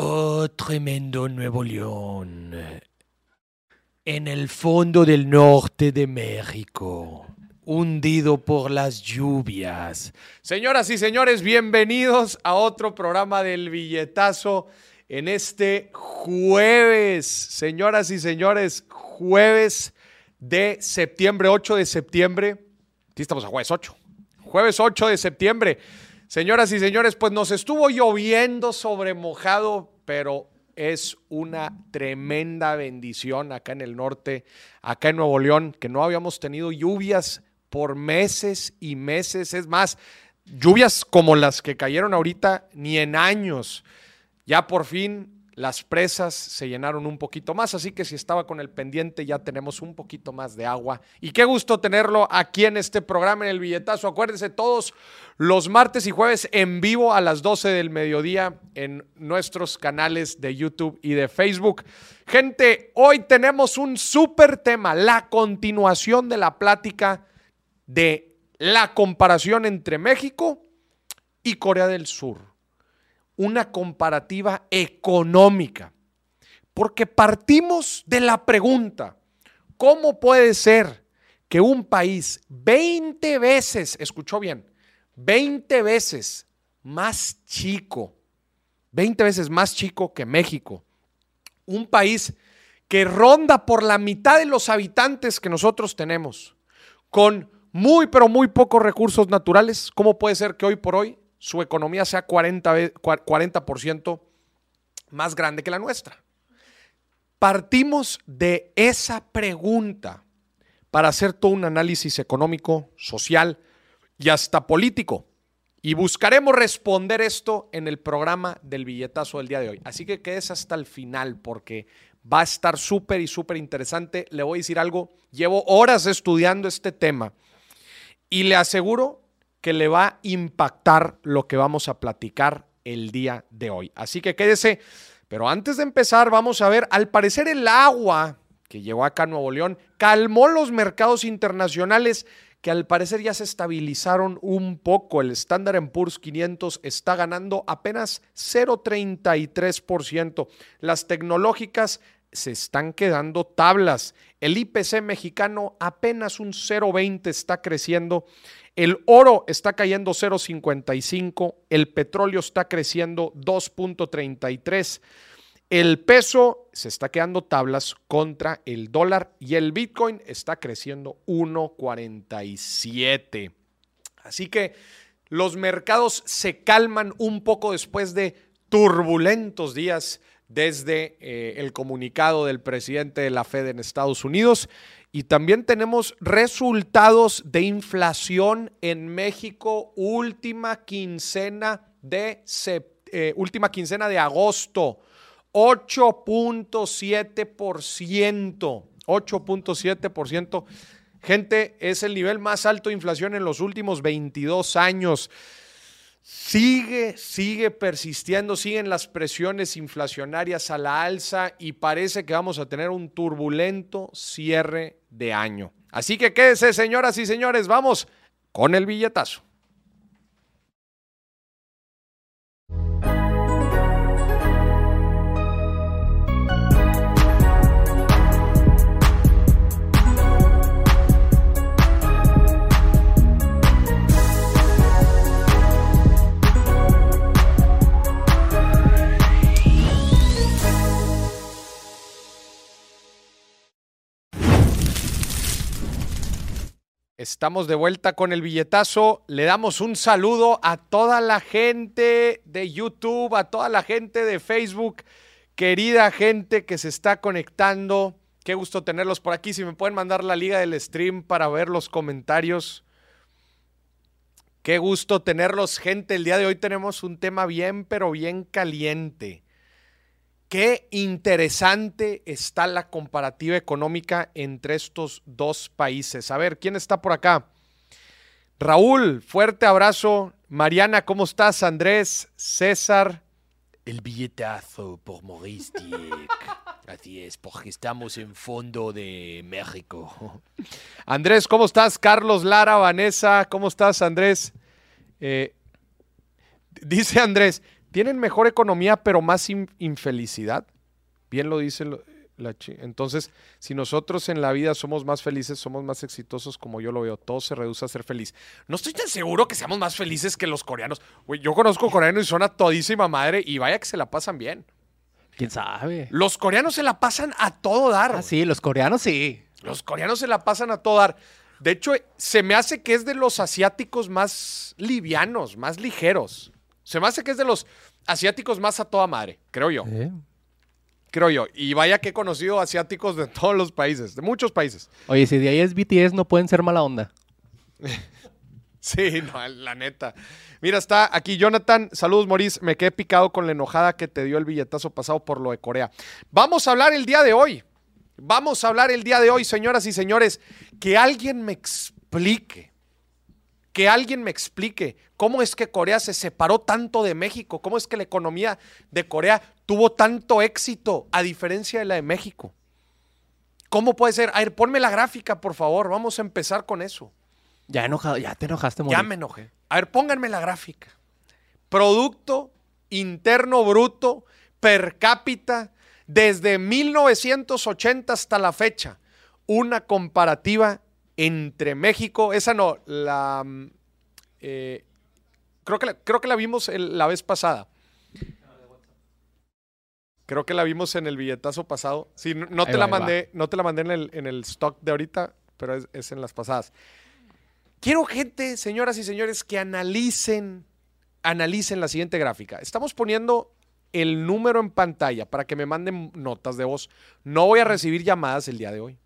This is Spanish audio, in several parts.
Oh, tremendo Nuevo León. En el fondo del norte de México, hundido por las lluvias. Señoras y señores, bienvenidos a otro programa del billetazo en este jueves. Señoras y señores, jueves de septiembre, 8 de septiembre. Aquí estamos a jueves 8. Jueves 8 de septiembre. Señoras y señores, pues nos estuvo lloviendo sobre mojado, pero es una tremenda bendición acá en el norte, acá en Nuevo León, que no habíamos tenido lluvias por meses y meses. Es más, lluvias como las que cayeron ahorita, ni en años. Ya por fin las presas se llenaron un poquito más, así que si estaba con el pendiente ya tenemos un poquito más de agua. Y qué gusto tenerlo aquí en este programa, en el billetazo. Acuérdense todos los martes y jueves en vivo a las 12 del mediodía en nuestros canales de YouTube y de Facebook. Gente, hoy tenemos un súper tema, la continuación de la plática de la comparación entre México y Corea del Sur una comparativa económica. Porque partimos de la pregunta, ¿cómo puede ser que un país 20 veces, escuchó bien, 20 veces más chico, 20 veces más chico que México, un país que ronda por la mitad de los habitantes que nosotros tenemos, con muy pero muy pocos recursos naturales, ¿cómo puede ser que hoy por hoy su economía sea 40%, 40 más grande que la nuestra. Partimos de esa pregunta para hacer todo un análisis económico, social y hasta político. Y buscaremos responder esto en el programa del billetazo del día de hoy. Así que quedes hasta el final porque va a estar súper y súper interesante. Le voy a decir algo. Llevo horas estudiando este tema y le aseguro que le va a impactar lo que vamos a platicar el día de hoy. Así que quédese. Pero antes de empezar, vamos a ver, al parecer el agua que llegó acá a Nuevo León calmó los mercados internacionales que al parecer ya se estabilizaron un poco. El Standard Poor's 500 está ganando apenas 0,33%. Las tecnológicas se están quedando tablas. El IPC mexicano apenas un 0,20 está creciendo. El oro está cayendo 0,55, el petróleo está creciendo 2,33, el peso se está quedando tablas contra el dólar y el Bitcoin está creciendo 1,47. Así que los mercados se calman un poco después de turbulentos días desde eh, el comunicado del presidente de la Fed en Estados Unidos y también tenemos resultados de inflación en México, última quincena de, eh, última quincena de agosto, 8.7%. 8.7%. Gente, es el nivel más alto de inflación en los últimos 22 años sigue, sigue persistiendo, siguen las presiones inflacionarias a la alza y parece que vamos a tener un turbulento cierre de año. Así que quédese, señoras y señores, vamos con el billetazo. Estamos de vuelta con el billetazo. Le damos un saludo a toda la gente de YouTube, a toda la gente de Facebook, querida gente que se está conectando. Qué gusto tenerlos por aquí. Si me pueden mandar la liga del stream para ver los comentarios. Qué gusto tenerlos, gente. El día de hoy tenemos un tema bien, pero bien caliente. Qué interesante está la comparativa económica entre estos dos países. A ver, ¿quién está por acá? Raúl, fuerte abrazo. Mariana, ¿cómo estás? Andrés, César. El billetazo por Maurice Así es, porque estamos en fondo de México. Andrés, ¿cómo estás? Carlos Lara, Vanessa, ¿cómo estás, Andrés? Eh, dice Andrés, Tienen mejor economía, pero más in- infelicidad. Bien lo dice lo- la chi- Entonces, si nosotros en la vida somos más felices, somos más exitosos, como yo lo veo, todo se reduce a ser feliz. No estoy tan seguro que seamos más felices que los coreanos. Güey, yo conozco coreanos y son a todísima madre y vaya que se la pasan bien. ¿Quién sabe? Los coreanos se la pasan a todo dar. Ah, sí, los coreanos sí. Los coreanos se la pasan a todo dar. De hecho, se me hace que es de los asiáticos más livianos, más ligeros. Se me hace que es de los asiáticos más a toda madre, creo yo. Eh. Creo yo. Y vaya que he conocido asiáticos de todos los países, de muchos países. Oye, si de ahí es BTS, no pueden ser mala onda. Sí, no, la neta. Mira, está aquí Jonathan. Saludos, Maurice. Me quedé picado con la enojada que te dio el billetazo pasado por lo de Corea. Vamos a hablar el día de hoy. Vamos a hablar el día de hoy, señoras y señores. Que alguien me explique. Que alguien me explique cómo es que Corea se separó tanto de México. Cómo es que la economía de Corea tuvo tanto éxito a diferencia de la de México. ¿Cómo puede ser? A ver, ponme la gráfica, por favor. Vamos a empezar con eso. Ya enojado, ya te enojaste, Ya Mauricio. me enojé. A ver, pónganme la gráfica. Producto interno bruto per cápita desde 1980 hasta la fecha. Una comparativa entre México, esa no, la... mm, eh, creo, que la creo que la vimos el- la vez pasada. Creo que la vimos en el billetazo pasado. Sí, no, te va, la va. mandé, no te la mandé en el, en el stock de ahorita, pero es, es en las pasadas. Quiero gente, señoras y señores, que analicen, analicen la siguiente gráfica. Estamos poniendo el número en pantalla para que me manden notas de voz. No voy a recibir llamadas el día de hoy.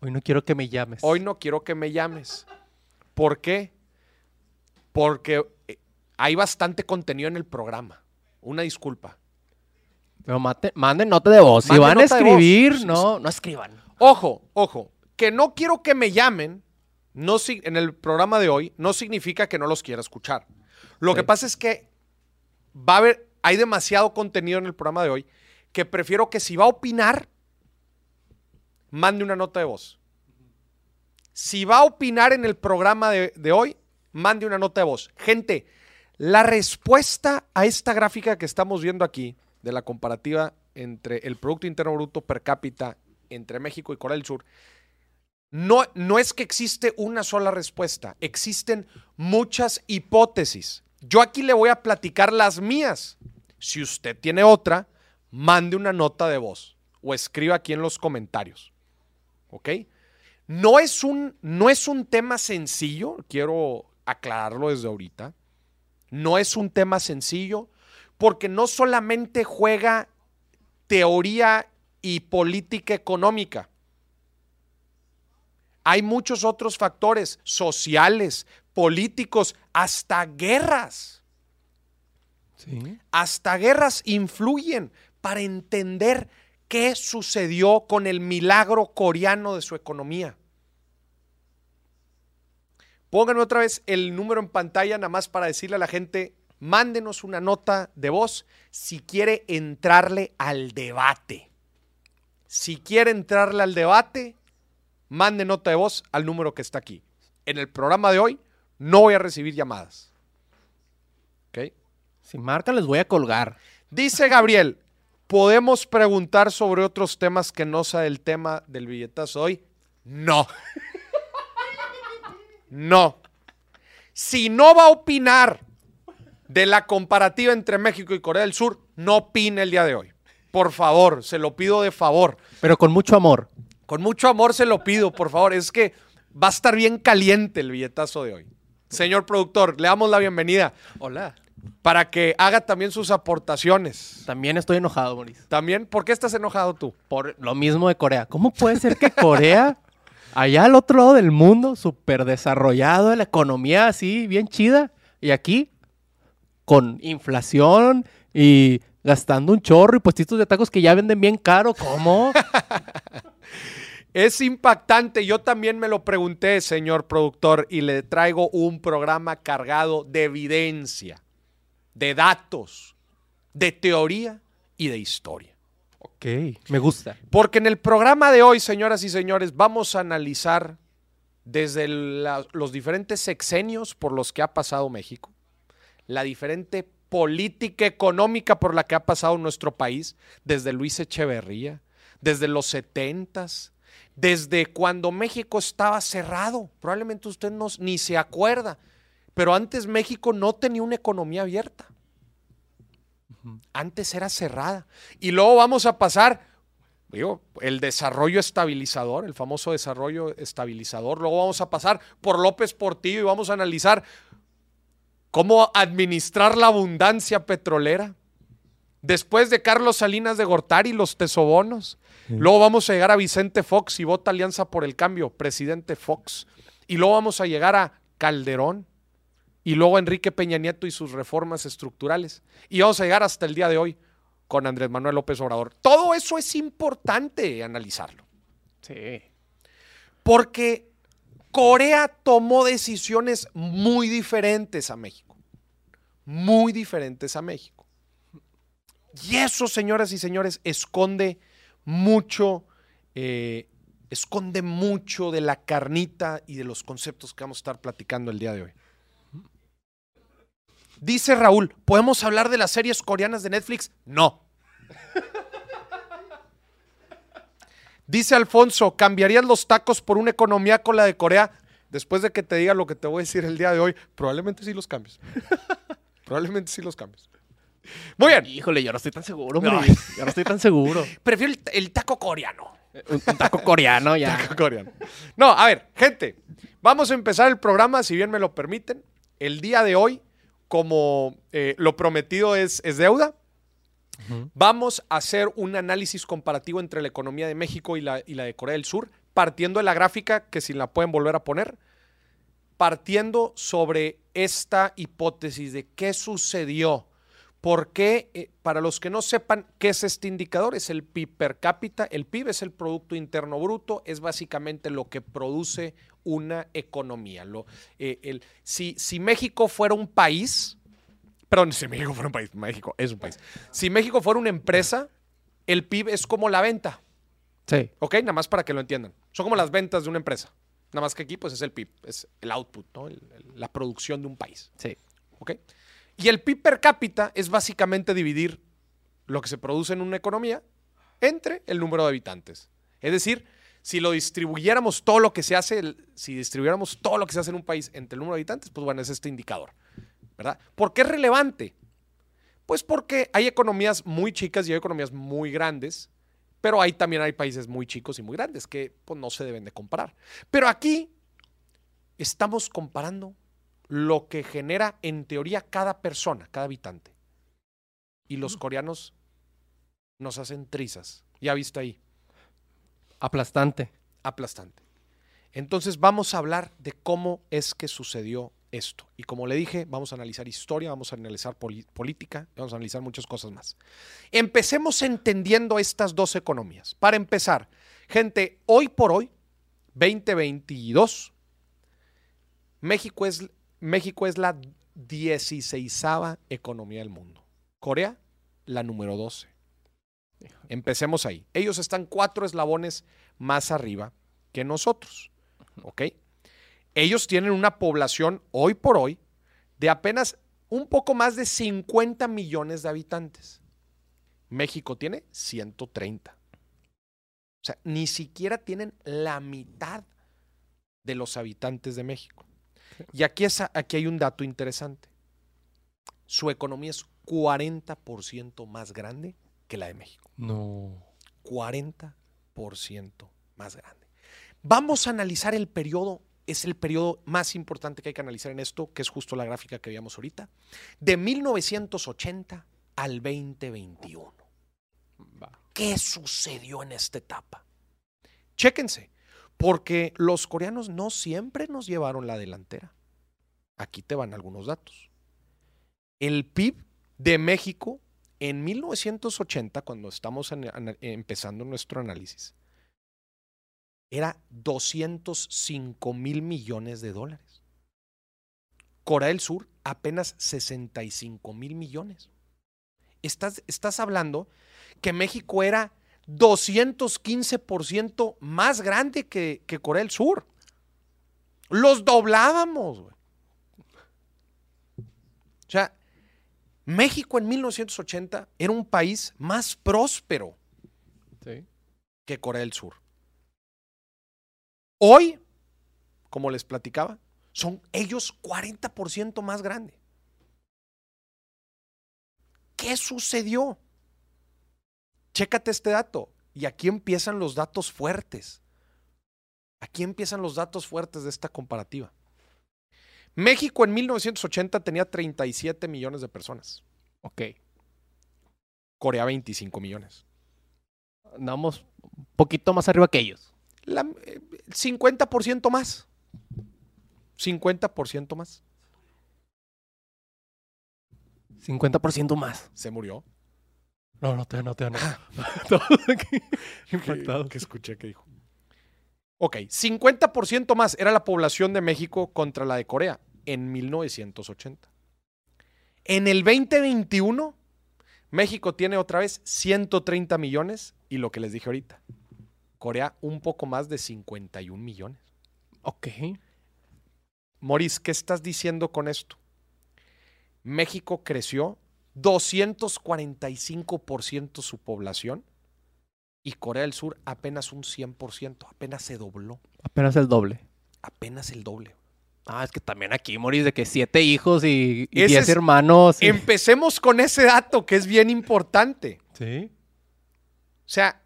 Hoy no quiero que me llames. Hoy no quiero que me llames. ¿Por qué? Porque eh, hay bastante contenido en el programa. Una disculpa. Pero mate- manden nota de voz. Si van a escribir, no, no escriban. Ojo, ojo, que no quiero que me llamen no, en el programa de hoy no significa que no los quiera escuchar. Lo que pasa es que va a haber, hay demasiado contenido en el programa de hoy que prefiero que si va a opinar, mande una nota de voz. Si va a opinar en el programa de, de hoy, mande una nota de voz. Gente, la respuesta a esta gráfica que estamos viendo aquí, de la comparativa entre el Producto Interno Bruto per cápita entre México y Corea del Sur, no, no es que existe una sola respuesta, existen muchas hipótesis. Yo aquí le voy a platicar las mías. Si usted tiene otra, mande una nota de voz o escriba aquí en los comentarios. ¿Ok? No es un, no es un tema sencillo, quiero aclararlo desde ahorita. No es un tema sencillo porque no solamente juega teoría y política económica. Hay muchos otros factores sociales, políticos, hasta guerras. Sí. Hasta guerras influyen para entender qué sucedió con el milagro coreano de su economía. Pónganme otra vez el número en pantalla, nada más para decirle a la gente, mándenos una nota de voz si quiere entrarle al debate. Si quiere entrarle al debate, mande nota de voz al número que está aquí. En el programa de hoy no voy a recibir llamadas. ¿Ok? Si marcan, les voy a colgar. Dice Gabriel, ¿podemos preguntar sobre otros temas que no sea el tema del billetazo hoy? No. No. Si no va a opinar de la comparativa entre México y Corea del Sur, no opine el día de hoy. Por favor, se lo pido de favor. Pero con mucho amor. Con mucho amor se lo pido, por favor. Es que va a estar bien caliente el billetazo de hoy. Señor productor, le damos la bienvenida Hola. Para que haga también sus aportaciones. También estoy enojado, Mauricio. También, ¿por qué estás enojado tú? Por lo mismo de Corea. ¿Cómo puede ser que Corea, allá al otro lado del mundo, súper desarrollado, la economía así, bien chida, y aquí, con inflación y gastando un chorro y puestitos de tacos que ya venden bien caro, ¿cómo? Es impactante. Yo también me lo pregunté, señor productor, y le traigo un programa cargado de evidencia, de datos, de teoría y de historia. ok, me gusta. Porque en el programa de hoy, señoras y señores, vamos a analizar desde la- los diferentes sexenios por los que ha pasado México, la diferente política económica por la que ha pasado nuestro país desde Luis Echeverría, desde los setentas, desde cuando México estaba cerrado. Probablemente usted no, ni se acuerda, pero antes México no tenía una economía abierta. Antes era cerrada. Y luego vamos a pasar, digo, el desarrollo estabilizador, el famoso desarrollo estabilizador. Luego vamos a pasar por López Portillo y vamos a analizar cómo administrar la abundancia petrolera. Después de Carlos Salinas de Gortari, los tesobonos. Luego vamos a llegar a Vicente Fox y vota Alianza por el Cambio, presidente Fox. Y luego vamos a llegar a Calderón. Y luego Enrique Peña Nieto y sus reformas estructurales. Y vamos a llegar hasta el día de hoy con Andrés Manuel López Obrador. Todo eso es importante analizarlo. Sí. Porque Corea tomó decisiones muy diferentes a México. Muy diferentes a México. Y eso, señoras y señores, esconde mucho, eh, esconde mucho de la carnita y de los conceptos que vamos a estar platicando el día de hoy. Dice Raúl, ¿podemos hablar de las series coreanas de Netflix? No. Dice Alfonso, ¿cambiarías los tacos por una economía con la de Corea? Después de que te diga lo que te voy a decir el día de hoy, probablemente sí los cambies. probablemente sí los cambies. Muy bien. Híjole, yo no estoy tan seguro, No. hombre. Yo no estoy tan seguro. Prefiero el, el taco coreano. Un, un taco coreano ya. Taco coreano. No, a ver, gente, vamos a empezar el programa, si bien me lo permiten. El día de hoy, como eh, lo prometido es, es deuda, vamos a hacer un análisis comparativo entre la economía de México y la, y la de Corea del Sur, partiendo de la gráfica, que si la pueden volver a poner, partiendo sobre esta hipótesis de qué sucedió. ¿Por qué? Eh, para los que no sepan qué es este indicador, es el PIB per cápita. El PIB es el Producto Interno Bruto, es básicamente lo que produce una economía. Lo, eh, el- si, si México fuera un país, perdón, si México fuera un país, México es un país. Si México fuera una empresa, el PIB es como la venta. Sí. ¿Ok? Nada más para que lo entiendan. Son como las ventas de una empresa. Nada más que aquí, pues es el PIB, es el output, ¿no? El- el- la producción de un país. Sí. ¿Ok? Y el PIB per cápita es básicamente dividir lo que se produce en una economía entre el número de habitantes. Es decir, si lo distribuyéramos todo lo que se hace, si distribuyéramos todo lo que se hace en un país entre el número de habitantes, pues bueno, es este indicador. ¿Verdad? ¿Por qué es relevante? Pues porque hay economías muy chicas y hay economías muy grandes, pero hay también hay países muy chicos y muy grandes que pues, no se deben de comparar. Pero aquí estamos comparando lo que genera en teoría cada persona, cada habitante. Y los coreanos nos hacen trizas. Ya viste ahí, Aplastante. aplastante. Entonces vamos a hablar de cómo es que sucedió esto. Y como le dije, vamos a analizar historia, vamos a analizar política, vamos a analizar muchas cosas más. Empecemos entendiendo estas dos economías. Para empezar, gente, hoy por hoy, 2022, México es, México es la 16 economía del mundo. Corea, la número 12. Empecemos ahí. Ellos están cuatro eslabones más arriba que nosotros. ¿Ok? Ellos tienen una población hoy por hoy de apenas un poco más de 50 millones de habitantes. México tiene 130. O sea, ni siquiera tienen la mitad de los habitantes de México. Y aquí, es, aquí hay un dato interesante. Su economía es 40% más grande que la de México. No. 40% más grande. Vamos a analizar el periodo, es el periodo más importante que hay que analizar en esto, que es justo la gráfica que veíamos ahorita, de 1980 al 2021. Va. ¿Qué sucedió en esta etapa? Chéquense, porque los coreanos no siempre nos llevaron la delantera. Aquí te van algunos datos. El PIB de México en 1980, cuando estamos empezando nuestro análisis, era 205 mil millones de dólares. Corea del Sur apenas 65 mil millones. Estás, estás hablando que México era 215% más grande que, que Corea del Sur. Los doblábamos. güey. O sea, México en 1980 era un país más próspero Sí. que Corea del Sur. Hoy, como les platicaba, son ellos 40% más grande. ¿Qué sucedió? Chécate este dato. Y aquí empiezan los datos fuertes. Aquí empiezan los datos fuertes de esta comparativa. México en 1980 tenía 37 millones de personas. Ok. Corea 25 millones. Andamos un poquito más arriba que ellos. La, eh, 50% más. 50% más. 50% más. Se murió. No, no te no te no. Todos aquí impactados. que escuché que dijo. Ok, 50% más era la población de México contra la de Corea en 1980. En el 2021, México tiene otra vez 130 millones y lo que les dije ahorita, Corea un poco más de 51 millones. Ok. Moris, ¿qué estás diciendo con esto? México creció 245% su población y Corea del Sur apenas un 100%, apenas se dobló, Apenas el doble. apenas el doble. Ah, es que también aquí morís de que siete hijos y, diez es- hermanos. y- Empecemos con ese dato que es bien importante. Sí. O sea,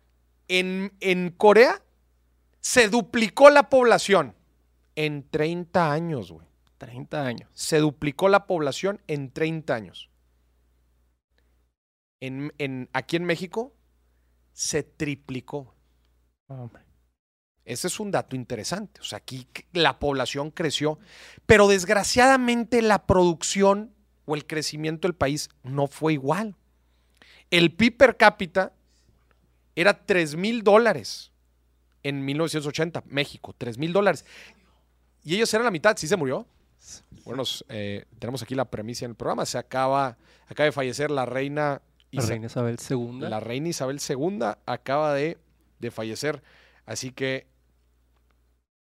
en, en Corea se duplicó la población en 30 años, güey. 30 años. Se duplicó la población en 30 años. En, en- aquí en México se triplicó. Hombre. Ese es un dato interesante. O sea, aquí la población creció, pero desgraciadamente la producción o el crecimiento del país no fue igual. El PIB per cápita era 3 mil dólares en 1980, México, 3 mil dólares. Y ellos eran la mitad, ¿sí se murió? Bueno, eh, tenemos aquí la premisa en el programa. Se acaba, acaba de fallecer la reina La Isa- reina Isabel II. la reina Isabel II acaba de, de fallecer. Así que,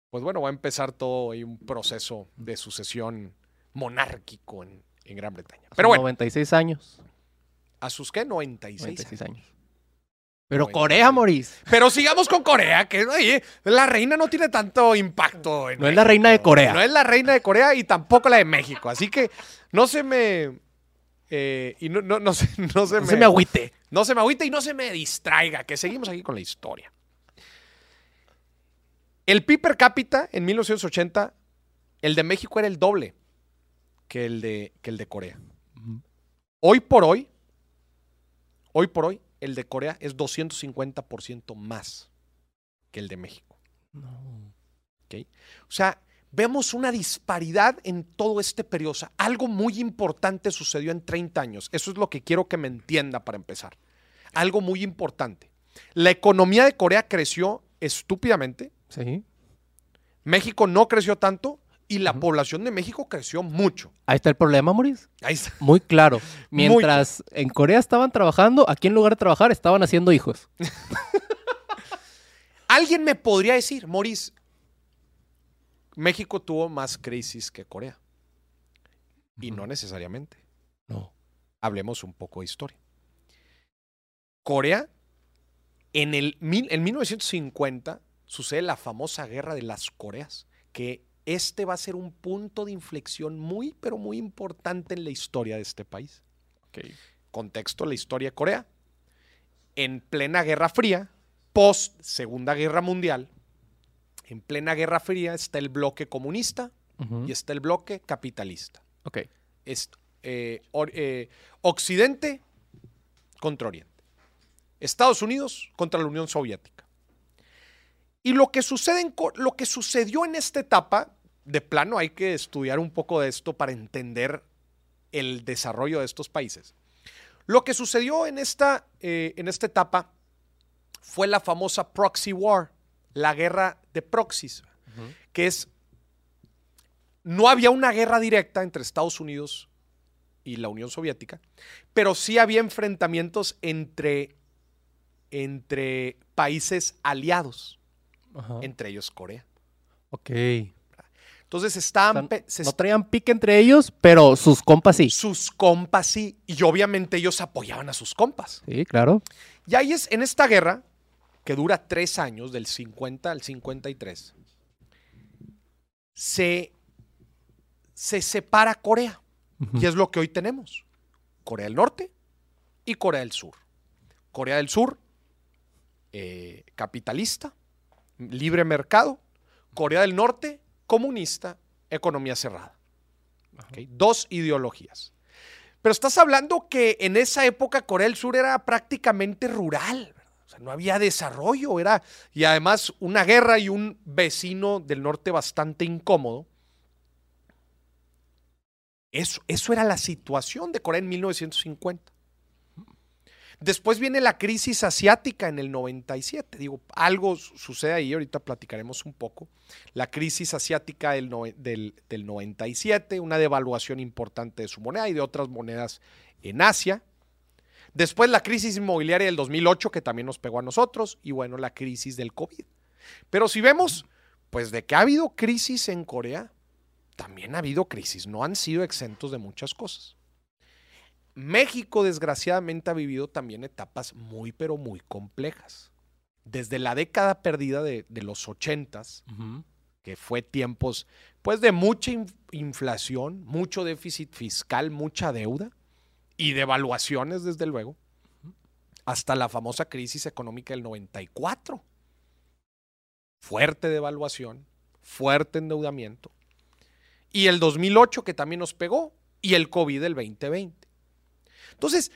pues bueno, va a empezar todo ahí un proceso de sucesión monárquico en, en Gran Bretaña. Pero bueno, 96 años. ¿a sus qué? 96. 96 años. Pero 96. Corea, Moris. Pero sigamos con Corea, que oye, la reina no tiene tanto impacto. en No es la reina de Corea. No es la reina de Corea y tampoco la de México. Así que no se me... eh, y no, no, no se, no se No me... se me agüite. No se me agüite y no se me distraiga, que seguimos aquí con la historia. El PIB per cápita en 1980, el de México era el doble que el de, que el de Corea. Hoy por hoy, hoy por hoy, el de Corea es 250% más que el de México. ¿ok? O sea, vemos una disparidad en todo este periodo. O sea, algo muy importante sucedió en 30 años. Eso es lo que quiero que me entienda para empezar. Algo muy importante. La economía de Corea creció estúpidamente. Sí. México no creció tanto y la población de México creció mucho. Ahí está el problema, Moris. Ahí está. Muy claro. Mientras en Corea estaban trabajando, aquí en lugar de trabajar estaban haciendo hijos. Alguien me podría decir, Maurice, México tuvo más crisis que Corea. Y no necesariamente. No. Hablemos un poco de historia. Corea, en, el, mil- en 1950, sucede la famosa guerra de las Coreas, que este va a ser un punto de inflexión muy, pero muy importante en la historia de este país. Contexto, la historia de Corea. En plena Guerra Fría, post Segunda Guerra Mundial, en plena Guerra Fría está el bloque comunista y está el bloque capitalista. Ok. Es, eh, or- eh, Occidente contra Oriente. Estados Unidos contra la Unión Soviética. Y lo que, sucede en lo que sucedió en esta etapa, de plano hay que estudiar un poco de esto para entender el desarrollo de estos países. Lo que sucedió en esta, eh, en esta etapa fue la famosa proxy war, la guerra de proxies, que es, no había una guerra directa entre Estados Unidos y la Unión Soviética, pero sí había enfrentamientos entre, entre países aliados, Ajá. entre ellos Corea. Ok. Entonces estaban... O sea, pe- se no traían pique entre ellos, pero sus compas sí. sus compas sí, y obviamente ellos apoyaban a sus compas. Sí, claro. Y ahí es, en esta guerra, que dura tres años, del 50 al 53, se, se separa Corea. Y es lo que hoy tenemos. Corea del Norte y Corea del Sur. Corea del Sur, eh, capitalista, libre Corea del Norte, comunista, economía cerrada. Dos ideologías. Pero estás hablando que en esa época Corea del Sur era prácticamente rural. O sea, no había desarrollo. Era, y además una guerra y un vecino del norte bastante incómodo. Eso, eso era la situación de Corea en 1950. Después viene la crisis asiática en el 97. Digo, algo su- sucede ahí, ahorita platicaremos un poco. La crisis asiática del, noe- del, del 97, una devaluación importante de su moneda y de otras monedas en Asia. Después la crisis inmobiliaria del 2008, que también nos pegó a nosotros. Y bueno, la crisis del COVID. Pero si vemos, pues de que ha habido crisis en Corea, también ha habido crisis. No han sido exentos de muchas cosas. México, desgraciadamente, ha vivido también etapas muy, pero muy complejas. Desde la década perdida de, de los ochentas, que fue tiempos, pues, de mucha in- inflación, mucho déficit fiscal, mucha deuda y devaluaciones, desde luego, hasta la famosa crisis económica del 94. Fuerte devaluación, fuerte endeudamiento. Y el 2008, que también nos pegó, y el COVID del 2020. Entonces,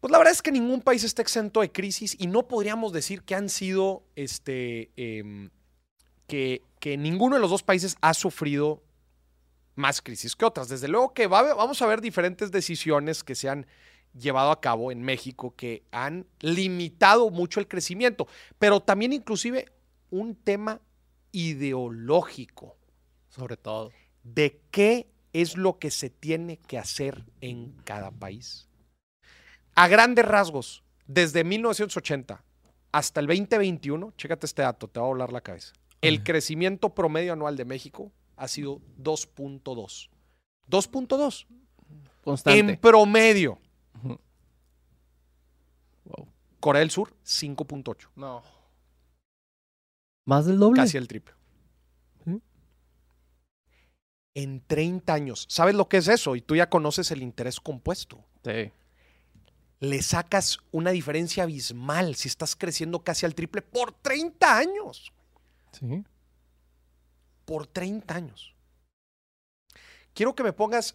pues la verdad es que ningún país está exento de crisis y no podríamos decir que han sido, este, em, que, que ninguno de los dos países ha sufrido más crisis que otras. Desde luego que vamos a ver diferentes decisiones que se han llevado a cabo en México que han limitado mucho el crecimiento, pero también inclusive un tema ideológico Sobre todo. de qué es lo que se tiene que hacer en cada país. A grandes rasgos, desde 1980 hasta el 2021, chécate este dato, te va a volar la cabeza. El crecimiento promedio anual de México ha sido 2.2. 2.2 Constante. en promedio. Wow. Corea del Sur, 5.8. No. Más del doble. Casi el triple. Sí. En 30 años. ¿Sabes lo que es eso? Y tú ya conoces el interés compuesto. Sí. le sacas una diferencia abismal si estás creciendo casi al triple por 30 años. Sí. Por 30 años. Quiero que me pongas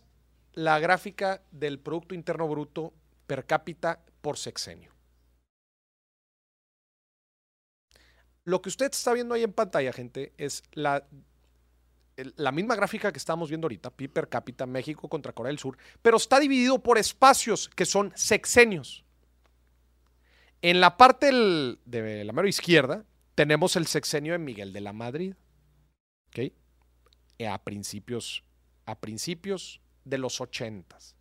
la gráfica del Producto Interno Bruto per cápita por sexenio. Lo que usted está viendo ahí en pantalla, gente, es la, la misma gráfica que estamos viendo ahorita, PIB per cápita, México contra Corea del Sur, pero está dividido por espacios que son sexenios. En la parte del- de la mano izquierda tenemos el sexenio de Miguel de la Madrid, ¿ok? Eh, A principios, a principios de los ochentas.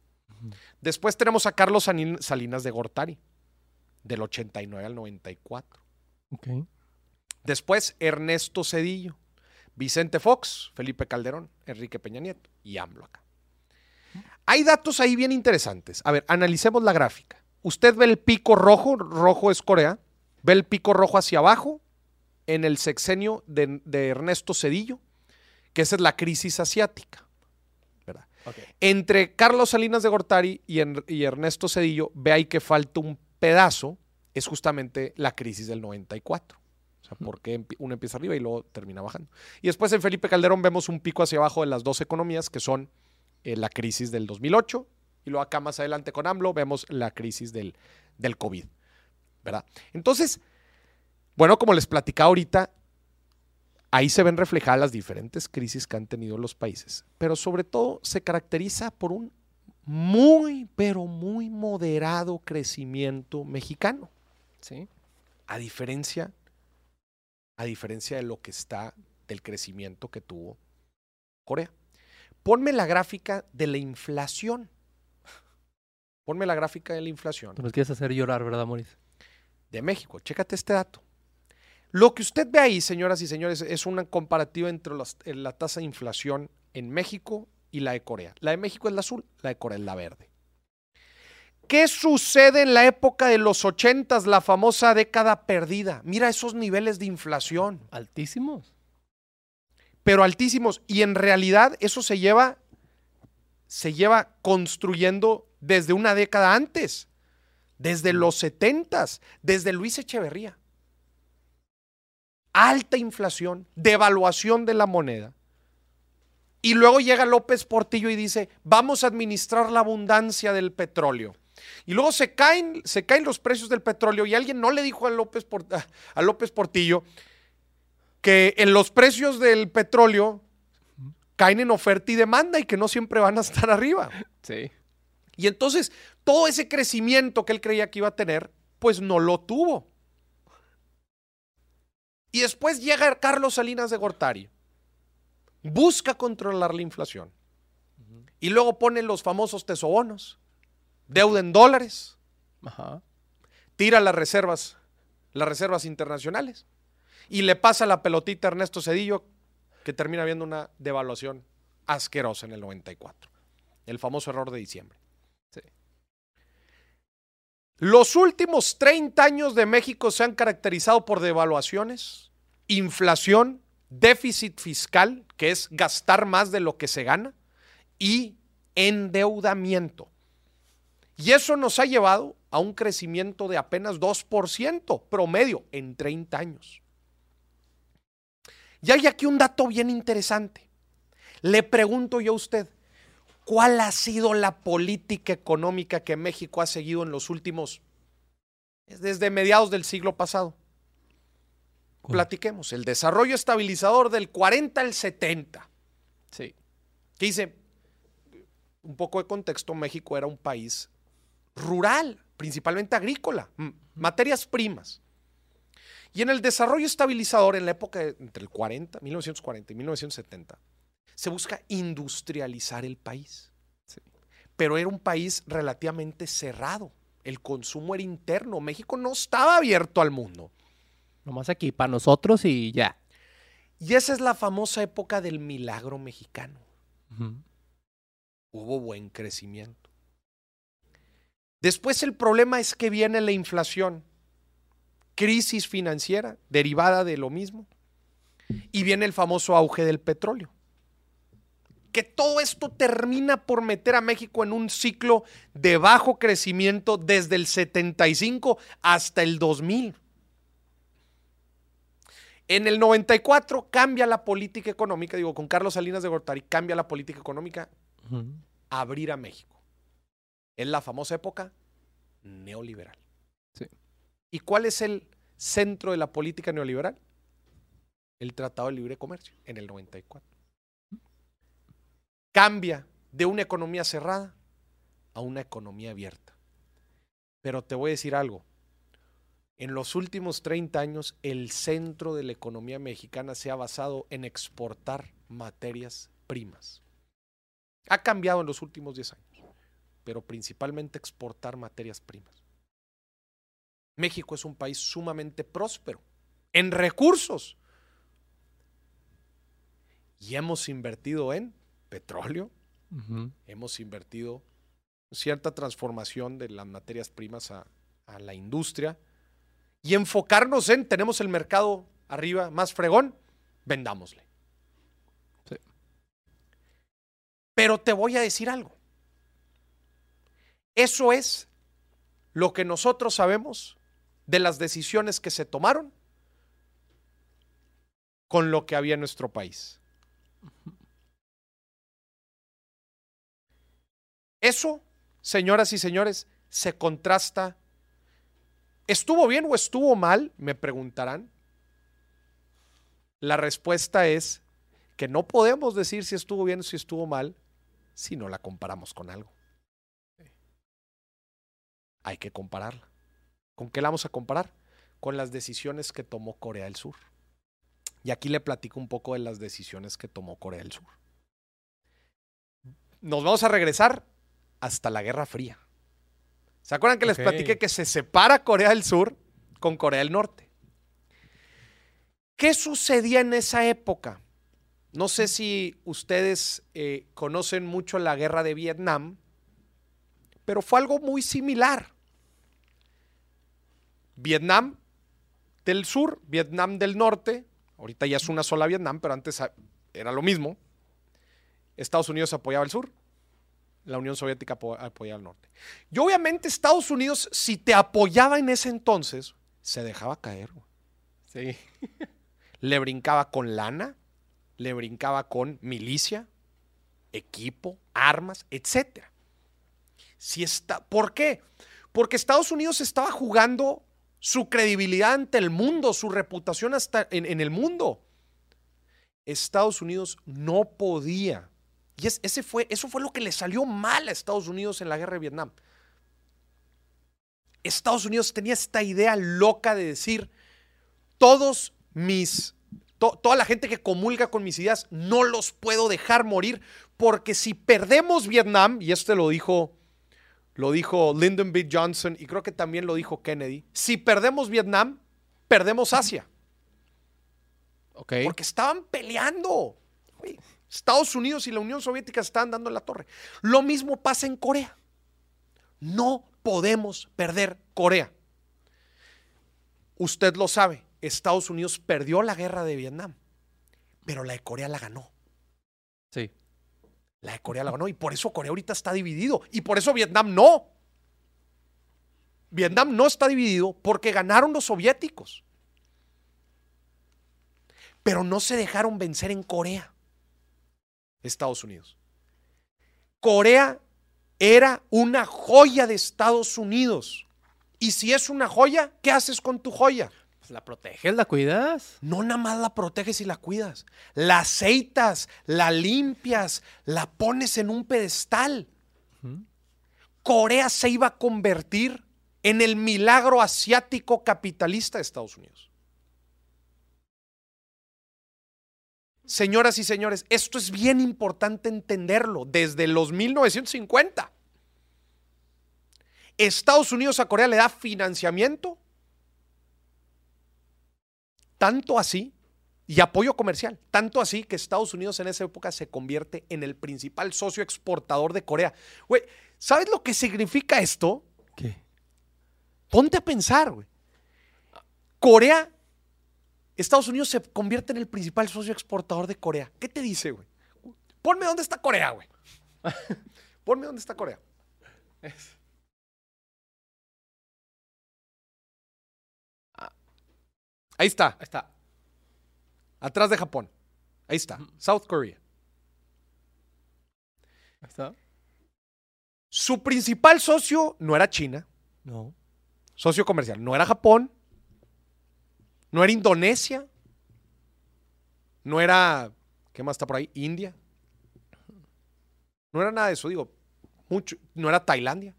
Después tenemos a Carlos Salinas de Gortari, del 89 al 94. Ok. Después Ernesto Cedillo, Vicente Fox, Felipe Calderón, Enrique Peña Nieto y AMLO acá. Hay datos ahí bien interesantes. A ver, analicemos la gráfica. Usted ve el pico rojo, rojo es Corea, ve el pico rojo hacia abajo en el sexenio de, de Ernesto Cedillo, que esa es la crisis asiática. ¿verdad? Entre Carlos Salinas de Gortari y, En- y Ernesto Cedillo, ve ahí que falta un pedazo, es justamente la crisis del 94. Sea, porque empi- uno empieza arriba y luego termina bajando. Y después en Felipe Calderón vemos un pico hacia abajo de las dos economías, que son eh, la crisis del 2008, y luego acá más adelante con AMLO vemos la crisis del, del COVID. ¿Verdad? Entonces, bueno, como les platicaba ahorita, ahí se ven reflejadas las diferentes crisis que han tenido los países, pero sobre todo se caracteriza por un muy, pero muy moderado crecimiento mexicano, Sí. a diferencia, a diferencia de lo que está del crecimiento que tuvo Corea. Ponme la gráfica de la inflación. Ponme la gráfica de la inflación Tú nos quieres hacer llorar, ¿verdad, Maurice? de México. Chécate este dato. Lo que usted ve ahí, señoras y señores, es una comparativa entre eh, la tasa de inflación en México y la de Corea. La de México es la azul, la de Corea es la verde. ¿Qué sucede en la época de los ochentas, la famosa década perdida? Mira esos niveles de inflación, Altísimos. pero altísimos. Y en realidad eso se lleva, se lleva construyendo desde una década antes, desde los setentas, desde Luis Echeverría. Alta inflación, devaluación de la moneda. Y luego llega López Portillo y dice, vamos a administrar la abundancia del petróleo. Y luego se caen, se caen los precios del petróleo y alguien no le dijo a López, Por- a López Portillo que en los precios del petróleo caen en oferta y demanda y que no siempre van a estar arriba. Sí. Y entonces todo ese crecimiento que él creía que iba a tener, pues no lo tuvo. Y después llega Carlos Salinas de Gortari, busca controlar la inflación y luego pone los famosos tesobonos, deuda en dólares, Ajá. tira las reservas, las reservas internacionales y le pasa la pelotita a Ernesto Cedillo que termina viendo una devaluación asquerosa en el 94. El famoso error de diciembre. Sí. Los últimos 30 años de México se han caracterizado por devaluaciones, inflación, déficit fiscal, que es gastar más de lo que se gana, y endeudamiento. Y eso nos ha llevado a un crecimiento de apenas 2% promedio en 30 años. Y hay aquí un dato bien interesante. Le pregunto yo a usted, ¿cuál ha sido la política económica que México ha seguido en los últimos, desde mediados del siglo pasado? Platiquemos, el desarrollo estabilizador del 40 al 70. Sí. que dice, un poco de contexto, México era un país rural, principalmente agrícola, materias primas. Y en el desarrollo estabilizador, en la época de- entre el 40, 1940 y 1970, se busca industrializar el país. Pero era un país relativamente cerrado. El consumo era interno. México no estaba abierto al mundo. Nomás aquí, para nosotros y ya. Y esa es la famosa época del milagro mexicano. Hubo buen crecimiento. Después el problema es que viene la inflación, crisis financiera derivada de lo mismo, y viene el famoso auge del petróleo. Que todo esto termina por meter a México en un ciclo de bajo crecimiento desde el 75 hasta el 2000. En el 94 cambia la política económica, digo, con Carlos Salinas de Gortari cambia la política económica abrir a México. Es la famosa época neoliberal. Sí. ¿Y cuál es el centro de la política neoliberal? El Tratado de Libre Comercio en el 94. Cambia de una economía cerrada a una economía abierta. Pero te voy a decir algo. En los últimos 30 años, el centro de la economía mexicana se ha basado en exportar materias primas. Ha cambiado en los últimos 10 años, pero principalmente exportar materias primas. México es un país sumamente próspero en recursos. Y hemos invertido en petróleo, hemos invertido cierta transformación de las materias primas a, a la industria y enfocarnos en, tenemos el mercado arriba más fregón, vendámosle. Sí. Pero te voy a decir algo. Eso es lo que nosotros sabemos de las decisiones que se tomaron con lo que había en nuestro país. Eso, señoras y señores, se contrasta. ¿Estuvo bien o estuvo mal? Me preguntarán. La respuesta es que no podemos decir si estuvo bien o si estuvo mal si no la comparamos con algo. Hay que compararla. ¿Con qué la vamos a comparar? Con las decisiones que tomó Corea del Sur. Y aquí le platico un poco de las decisiones que tomó Corea del Sur. Nos vamos a regresar hasta la Guerra Fría. ¿Se acuerdan que les platiqué que se separa Corea del Sur con Corea del Norte? ¿Qué sucedía en esa época? No sé si ustedes eh, conocen mucho la guerra de Vietnam, pero fue algo muy similar. Vietnam del sur, Vietnam del norte, ahorita ya es una sola Vietnam, pero antes era lo mismo. Estados Unidos apoyaba el sur, la Unión Soviética apoyaba el norte. Y obviamente Estados Unidos, si te apoyaba en ese entonces, se dejaba caer. Sí. Le brincaba con lana, le brincaba con milicia, equipo, armas, etc. Si está, ¿Por qué? Porque Estados Unidos estaba jugando su credibilidad ante el mundo, su reputación hasta en, el mundo. Estados Unidos no podía. Y ese fue, eso fue lo que le salió mal a Estados Unidos en la guerra de Vietnam. Estados Unidos tenía esta idea loca de decir, todos mis toda la gente que comulga con mis ideas, no los puedo dejar morir, porque si perdemos Vietnam, y esto lo dijo, lo dijo Lyndon B. Johnson y creo que también lo dijo Kennedy, si perdemos Vietnam, perdemos Asia. Porque estaban peleando. Estados Unidos y la Unión Soviética estaban dando la torre. Lo mismo pasa en Corea. No podemos perder Corea. Usted lo sabe. Estados Unidos perdió la guerra de Vietnam, pero la de Corea la ganó. Sí. La de Corea la ganó y por eso Corea ahorita está dividido y por eso Vietnam no. Vietnam no está dividido porque ganaron los soviéticos. Pero no se dejaron vencer en Corea, Estados Unidos. Corea era una joya de Estados Unidos. Y si es una joya, ¿qué haces con tu joya? Pues, la proteges, la cuidas. No nada más la proteges y la cuidas. La aceitas, la limpias, la pones en un pedestal. Corea se iba a convertir en el milagro asiático capitalista de Estados Unidos. Señoras y señores, esto es bien importante entenderlo desde los 1950. Estados Unidos a Corea le da financiamiento, tanto así, y apoyo comercial, tanto así que Estados Unidos en esa época se convierte en el principal socio exportador de Corea. Güey, ¿sabes lo que significa esto? ¿Qué? Ponte a pensar, güey. Corea, Estados Unidos se convierte en el principal socio exportador de Corea. ¿Qué te dice, güey? Ponme dónde está Corea, güey. Ponme dónde está Corea. Ahí está. Ahí está. Atrás de Japón. Ahí está. South Korea. Ahí está. Su principal socio no era China. No. Socio comercial. No era Japón. No era Indonesia. No era. ¿Qué más está por ahí? India. No era nada de eso, digo. Mucho, no era Tailandia.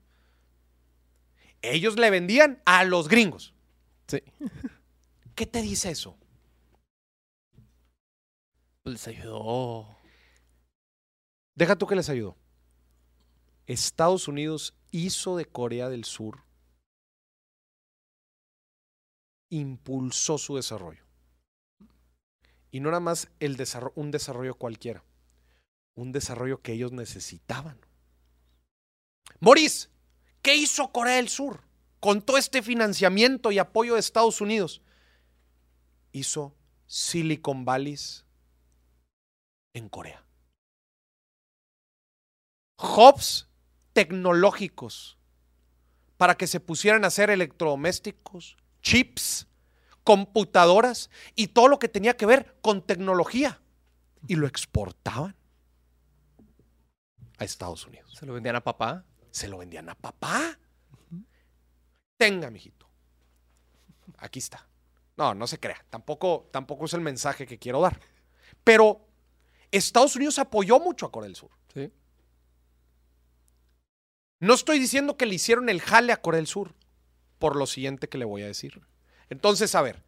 Ellos le vendían a los gringos. Sí. ¿Qué te dice eso? Pues les ayudó. Deja tú que les ayudó. Estados Unidos hizo de Corea del Sur, impulsó su desarrollo. Y no nada más el desarrollo, un desarrollo cualquiera, un desarrollo que ellos necesitaban. Maurice, ¿qué hizo Corea del Sur con todo este financiamiento y apoyo de Estados Unidos? Hizo Silicon Valley en Corea. Hubs tecnológicos para que se pusieran a hacer electrodomésticos, chips, computadoras y todo lo que tenía que ver con tecnología. Y lo exportaban a Estados Unidos. ¿Se lo vendían a papá? Se lo vendían a papá. Tenga, mijito. Aquí está. No, no se crea. Tampoco, tampoco es el mensaje que quiero dar. Pero Estados Unidos apoyó mucho a Corea del Sur. Sí. No estoy diciendo que le hicieron el jale a Corea del Sur, por lo siguiente que le voy a decir. Entonces, a ver,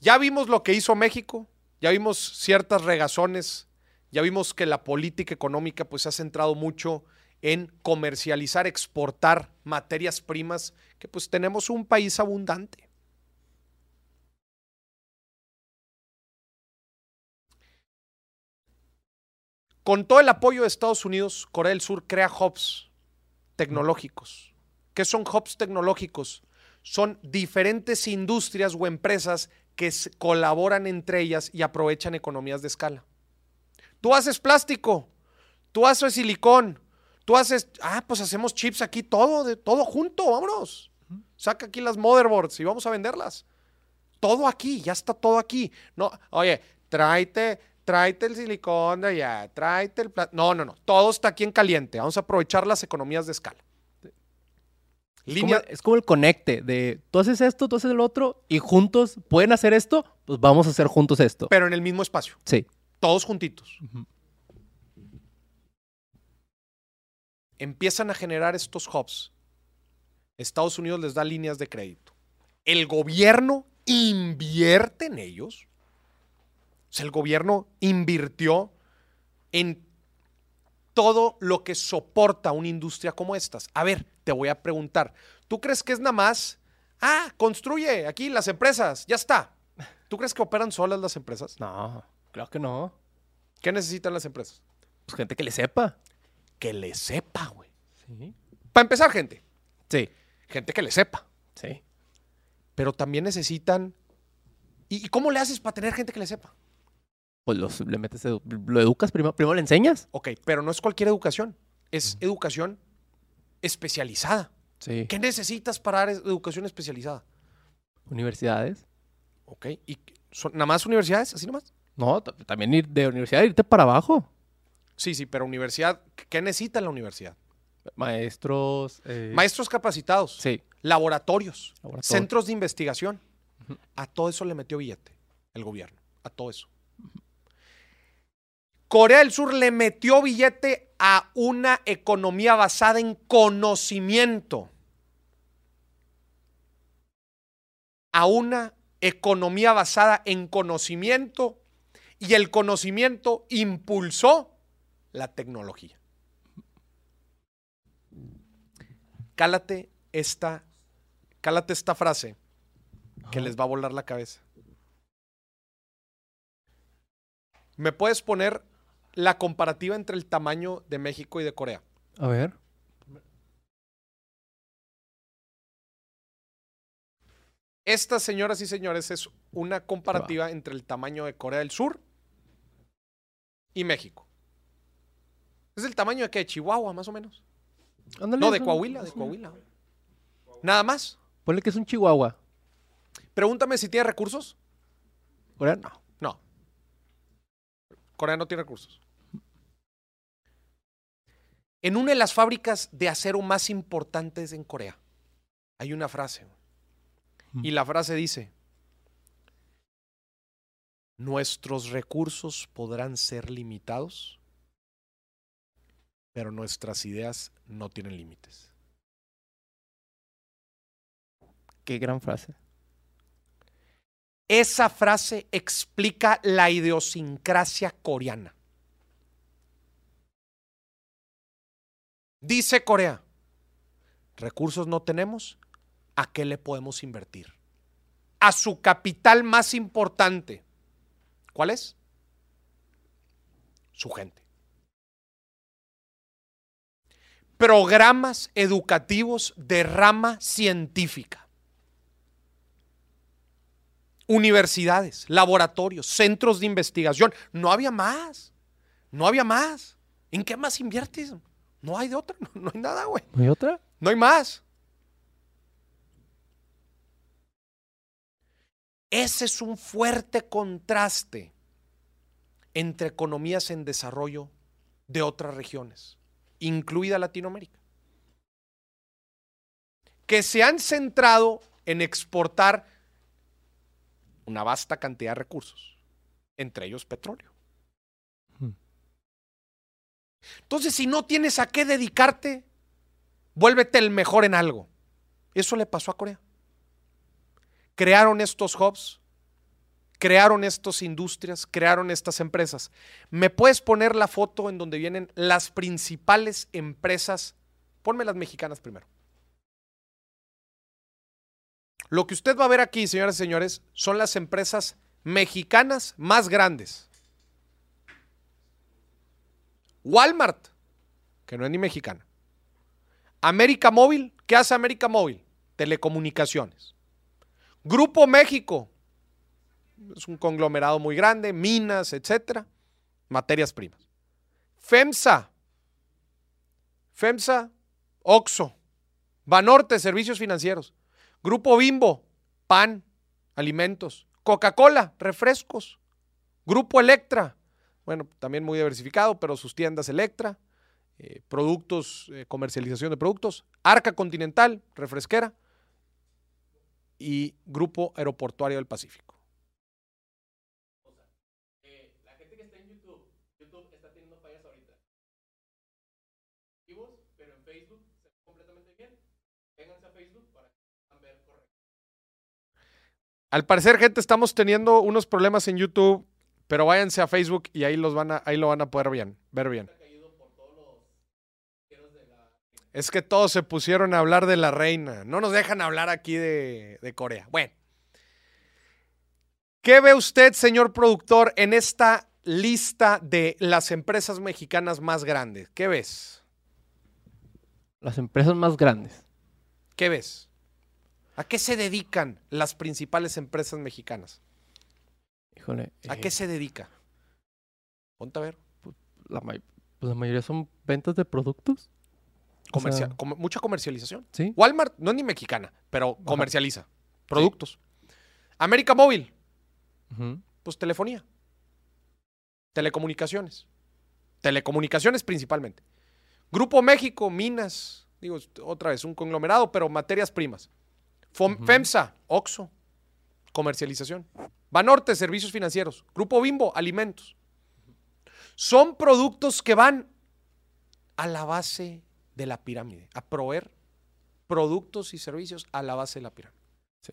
ya vimos lo que hizo México, ya vimos ciertas regazones, ya vimos que la política económica pues se ha centrado mucho en comercializar, exportar materias primas, que pues tenemos un país abundante. Con todo el apoyo de Estados Unidos, Corea del Sur crea hubs tecnológicos. ¿Qué son hubs tecnológicos? Son diferentes industrias o empresas que colaboran entre ellas y aprovechan economías de escala. Tú haces plástico, tú haces silicón, tú haces, ah, pues hacemos chips aquí, todo, de, todo junto, vámonos. Saca aquí las motherboards y vamos a venderlas. Todo aquí, ya está todo aquí. No, oye, tráete, tráete el silicón de allá, tráete el plástico. No, no, no, todo está aquí en caliente. Vamos a aprovechar las economías de escala. Es como, Línea, es como el conecte de tú haces esto, tú haces el otro y juntos pueden hacer esto, pues vamos a hacer juntos esto. pero en el mismo espacio, Sí. todos juntitos. Empiezan a generar estos hubs. Estados Unidos les da líneas de crédito. El gobierno invierte en ellos. Sea, el gobierno invirtió en todo lo que soporta una industria como estas. A ver, te voy a preguntar, ¿tú crees que es nada más, ah, construye aquí las empresas, ya está? ¿Tú crees que operan solas las empresas? No, claro que no. ¿Qué necesitan las empresas? Pues gente que le sepa. Que le sepa, güey. Sí. Para empezar, gente. Sí. Gente que le sepa. Sí. Pero también necesitan. ¿Y y cómo le haces para tener gente que le sepa? Pues los- le metes, edu- lo educas primero, primero le enseñas. Ok, pero no es cualquier educación. Es educación especializada. Sí. ¿Qué necesitas para dar educación especializada? Universidades. Ok, ¿y son nada más universidades? ¿Así nomás? No, también ir de universidad, irte para abajo. Sí, sí, pero universidad, ¿qué necesita la universidad? Maestros. eh, Maestros capacitados, Sí. laboratorios, Laboratorios. centros de investigación. A todo eso le metió billete el gobierno, a todo eso. Corea del Sur le metió billete a una economía basada en conocimiento. A una economía basada en conocimiento y el conocimiento impulsó la tecnología. Cálate esta, cálate esta frase que les va a volar la cabeza. ¿Me puedes poner la comparativa entre el tamaño de México y de Corea? A ver. Esta, señoras y señores, es una comparativa entre el tamaño de Corea del Sur y México. Es el tamaño de que de Chihuahua, más o menos. No, de Coahuila, de. Coahuila. Nada más. Ponle que es un chihuahua. Pregúntame si tiene recursos. Corea, no. No. Corea no tiene recursos. En una de las fábricas de acero más importantes en Corea hay una frase. Y la frase dice, nuestros recursos podrán ser limitados, pero nuestras ideas no tienen límites. Qué gran frase. Esa frase explica la idiosincrasia coreana. Dice Corea, recursos no tenemos, ¿a qué le podemos invertir? A su capital más importante. ¿Cuál es? Su gente. Programas educativos de rama científica universidades, laboratorios, centros de investigación. No había más. No había más. ¿En qué más inviertes? No hay de otra. No, no hay nada, güey. ¿No hay otra? No hay más. Ese es un fuerte contraste entre economías en desarrollo de otras regiones, incluida Latinoamérica, que se han centrado en exportar una vasta cantidad de recursos, entre ellos petróleo. Entonces, si no tienes a qué dedicarte, vuélvete el mejor en algo. Eso le pasó a Corea. Crearon estos hubs, crearon estas industrias, crearon estas empresas. ¿Me puedes poner la foto en donde vienen las principales empresas? Ponme las mexicanas primero. Lo que usted va a ver aquí, señoras y señores, son las empresas mexicanas más grandes. Walmart, que no es ni mexicana. América Móvil, ¿qué hace América Móvil? Telecomunicaciones. Grupo México, es un conglomerado muy grande, minas, etcétera, materias primas. FEMSA, FEMSA, OXO, Banorte, servicios financieros. Grupo Bimbo, pan, alimentos. Coca-Cola, refrescos. Grupo Electra, bueno, también muy diversificado, pero sus tiendas Electra, eh, productos, eh, comercialización de productos. Arca Continental, refresquera. Y Grupo Aeroportuario del Pacífico. Al parecer, gente, estamos teniendo unos problemas en YouTube, pero váyanse a Facebook y ahí los van a, ahí lo van a poder bien, ver bien. Es que todos se pusieron a hablar de la reina. No nos dejan hablar aquí de, de Corea. Bueno. ¿Qué ve usted, señor productor, en esta lista de las empresas mexicanas más grandes? ¿Qué ves? Las empresas más grandes. ¿Qué ves? ¿A qué se dedican las principales empresas mexicanas? Híjole. ¿A eh, qué se dedica? Ponte a ver. La, may- pues la mayoría son ventas de productos. O Comercia- sea, com- mucha comercialización. Sí. Walmart no es ni mexicana, pero comercializa productos. América Móvil, pues telefonía. Telecomunicaciones. Telecomunicaciones principalmente. Grupo México, minas. Digo, otra vez, un conglomerado, pero materias primas. Fom-. FEMSA, OXO, comercialización. Banorte, servicios financieros. Grupo Bimbo, alimentos. Son productos que van a la base de la pirámide, a proveer productos y servicios a la base de la pirámide. Sí.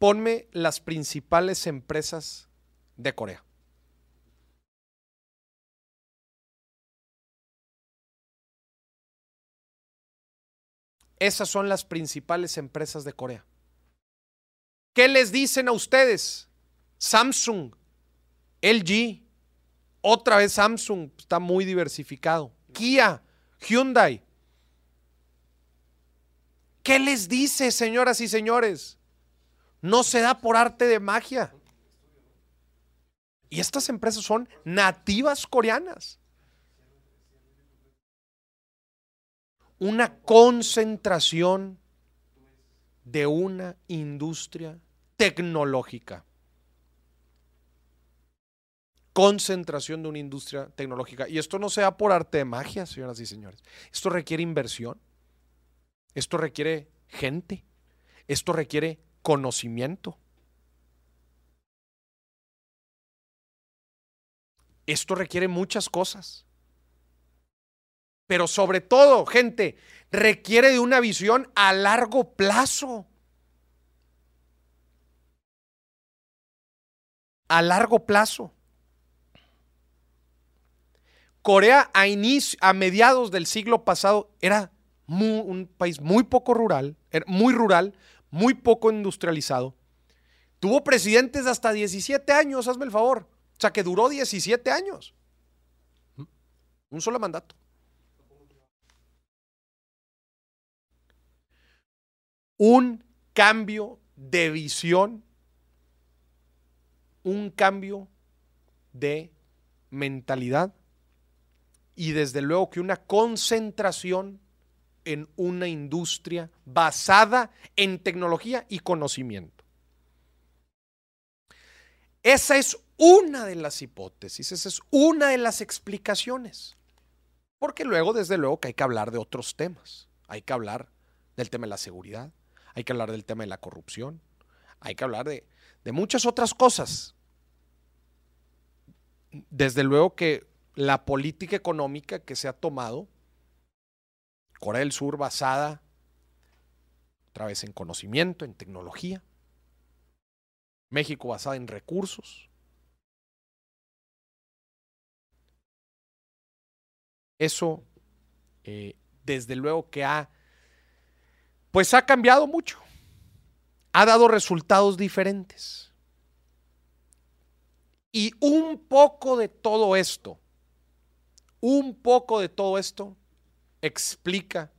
Ponme las principales empresas de Corea. Esas son las principales empresas de Corea. ¿Qué les dicen a ustedes? Samsung, LG, otra vez Samsung, está muy diversificado. Kia, Hyundai. ¿Qué les dice, señoras y señores? No se da por arte de magia. Y estas empresas son nativas coreanas. Una concentración de una industria tecnológica. Concentración de una industria tecnológica. Y esto no se da por arte de magia, señoras y señores. Esto requiere inversión. Esto requiere gente. Esto requiere conocimiento. Esto requiere muchas cosas. Pero sobre todo, gente, requiere de una visión a largo plazo. A largo plazo. Corea a, a mediados del siglo pasado era un país muy poco rural, era muy rural, muy poco industrializado. Tuvo presidentes de hasta 17 años, hazme el favor. O sea, que duró 17 años. Un solo mandato. Un cambio de visión, un cambio de mentalidad y desde luego que una concentración en una industria basada en tecnología y conocimiento. Esa es una de las hipótesis, esa es una de las explicaciones. Porque luego, desde luego, que hay que hablar de otros temas. Hay que hablar del tema de la seguridad, hay que hablar del tema de la corrupción, hay que hablar de, de muchas otras cosas. Desde luego que la política económica que se ha tomado, Corea del Sur basada otra vez en conocimiento, en tecnología, México basada en recursos. Eso, eh, desde luego que ha, pues ha cambiado mucho. Ha dado resultados diferentes. Y un poco de todo esto, un poco de todo esto explica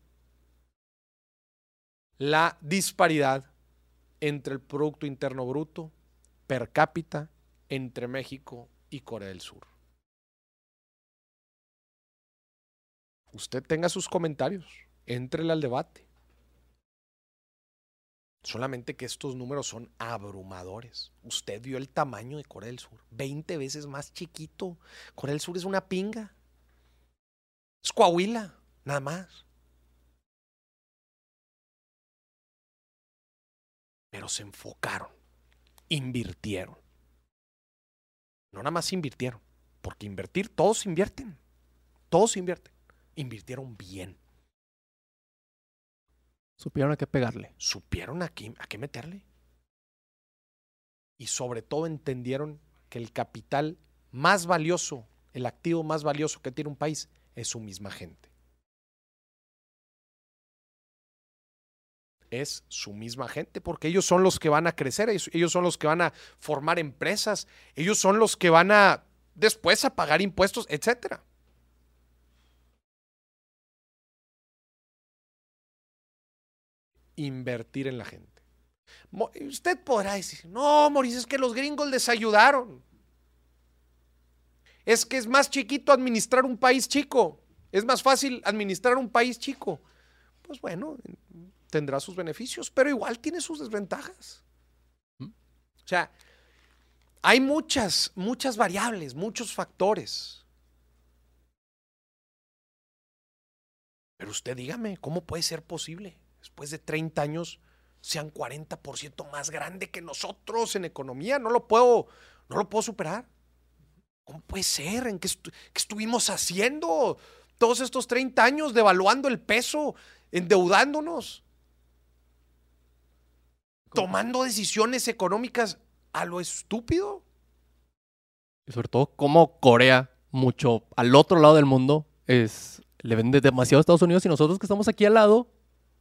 la disparidad entre el Producto Interno Bruto per cápita entre México y Corea del Sur. Usted tenga sus comentarios, entre al debate. Solamente que estos números son abrumadores. Usted vio el tamaño de Corea del Sur, 20 veces más chiquito. Corea del Sur es una pinga. Es Coahuila, nada más. Pero se enfocaron, invirtieron. No nada más invirtieron, porque invertir, todos invierten. Todos invierten. Invirtieron bien. Supieron a qué pegarle. Supieron a qué, a qué meterle. Y sobre todo entendieron que el capital más valioso, el activo más valioso que tiene un país es su misma gente. Es su misma gente, porque ellos son los que van a crecer, ellos, son los que van a formar empresas, ellos son los que van a después a pagar impuestos, etcétera. Invertir en la gente. Usted podrá decir, no, Mauricio, es que los gringos les ayudaron. Es que es más chiquito administrar un país chico. Es más fácil administrar un país chico. Pues bueno, tendrá sus beneficios, pero igual tiene sus desventajas. O sea, hay muchas, muchas variables, muchos factores. Pero usted dígame, ¿cómo puede ser posible? Después de 30 años sean 40% más grande que nosotros en economía. No lo puedo, no lo puedo superar. ¿Cómo puede ser? ¿En qué, estu- qué estuvimos haciendo todos estos 30 años devaluando el peso, endeudándonos, tomando decisiones económicas a lo estúpido? Y sobre todo, como Corea, mucho al otro lado del mundo, es le vende demasiado a Estados Unidos y nosotros que estamos aquí al lado,